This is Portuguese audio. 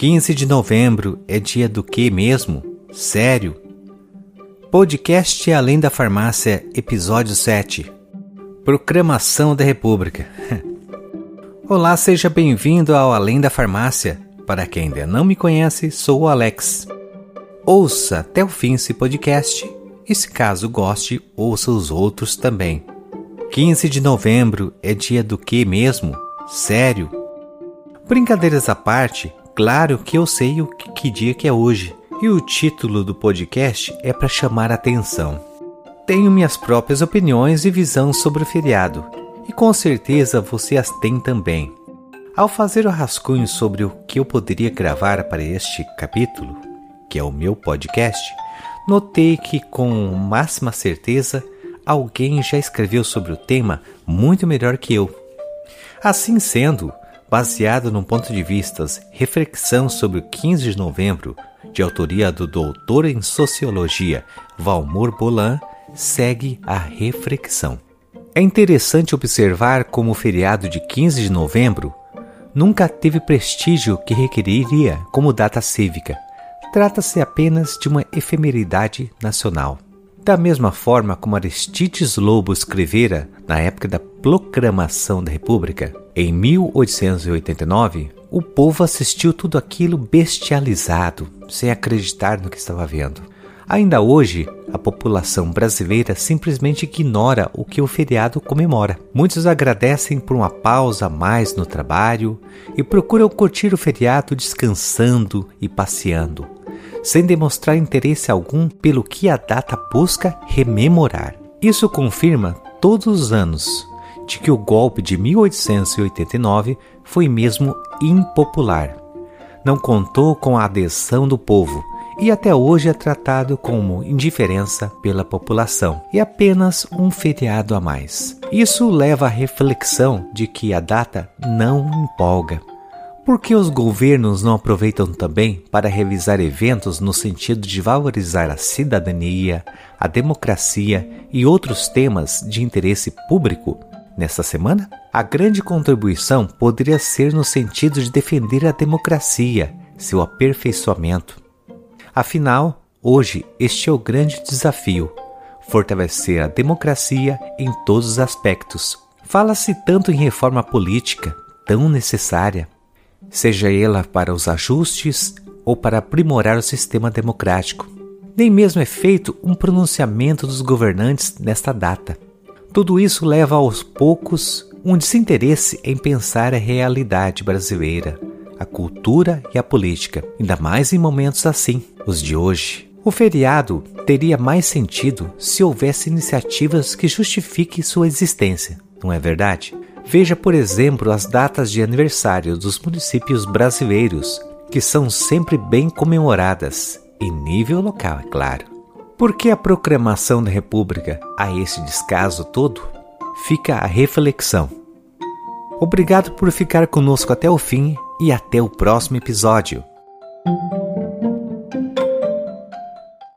15 de novembro é dia do que mesmo? Sério? Podcast Além da Farmácia, episódio 7. Proclamação da República. Olá, seja bem-vindo ao Além da Farmácia. Para quem ainda não me conhece, sou o Alex. Ouça até o fim esse podcast e, se caso goste, ouça os outros também. 15 de novembro é dia do que mesmo? Sério? Brincadeiras à parte, Claro que eu sei o que, que dia que é hoje, e o título do podcast é para chamar atenção. Tenho minhas próprias opiniões e visão sobre o feriado, e com certeza você as tem também. Ao fazer o rascunho sobre o que eu poderia gravar para este capítulo, que é o meu podcast, notei que com máxima certeza alguém já escreveu sobre o tema muito melhor que eu. Assim sendo, baseado num ponto de vista reflexão sobre o 15 de novembro, de autoria do doutor em sociologia Valmor Bolan, segue a reflexão. É interessante observar como o feriado de 15 de novembro nunca teve prestígio que requeriria como data cívica. Trata-se apenas de uma efemeridade nacional. Da mesma forma como Aristides Lobo escrevera na época da proclamação da República, em 1889, o povo assistiu tudo aquilo bestializado, sem acreditar no que estava vendo. Ainda hoje, a população brasileira simplesmente ignora o que o feriado comemora. Muitos agradecem por uma pausa a mais no trabalho e procuram curtir o feriado descansando e passeando sem demonstrar interesse algum pelo que a data busca rememorar. Isso confirma todos os anos de que o golpe de 1889 foi mesmo impopular. Não contou com a adesão do povo e até hoje é tratado como indiferença pela população e apenas um feriado a mais. Isso leva à reflexão de que a data não empolga. Por que os governos não aproveitam também para realizar eventos no sentido de valorizar a cidadania, a democracia e outros temas de interesse público? Nesta semana, a grande contribuição poderia ser no sentido de defender a democracia, seu aperfeiçoamento. Afinal, hoje este é o grande desafio: fortalecer a democracia em todos os aspectos. Fala-se tanto em reforma política, tão necessária seja ela para os ajustes ou para aprimorar o sistema democrático. Nem mesmo é feito um pronunciamento dos governantes nesta data. Tudo isso leva aos poucos um desinteresse em pensar a realidade brasileira, a cultura e a política, ainda mais em momentos assim, os de hoje. O feriado teria mais sentido se houvesse iniciativas que justifiquem sua existência, não é verdade? Veja, por exemplo, as datas de aniversário dos municípios brasileiros, que são sempre bem comemoradas, em nível local, é claro. Por que a proclamação da República a esse descaso todo? Fica a reflexão. Obrigado por ficar conosco até o fim e até o próximo episódio.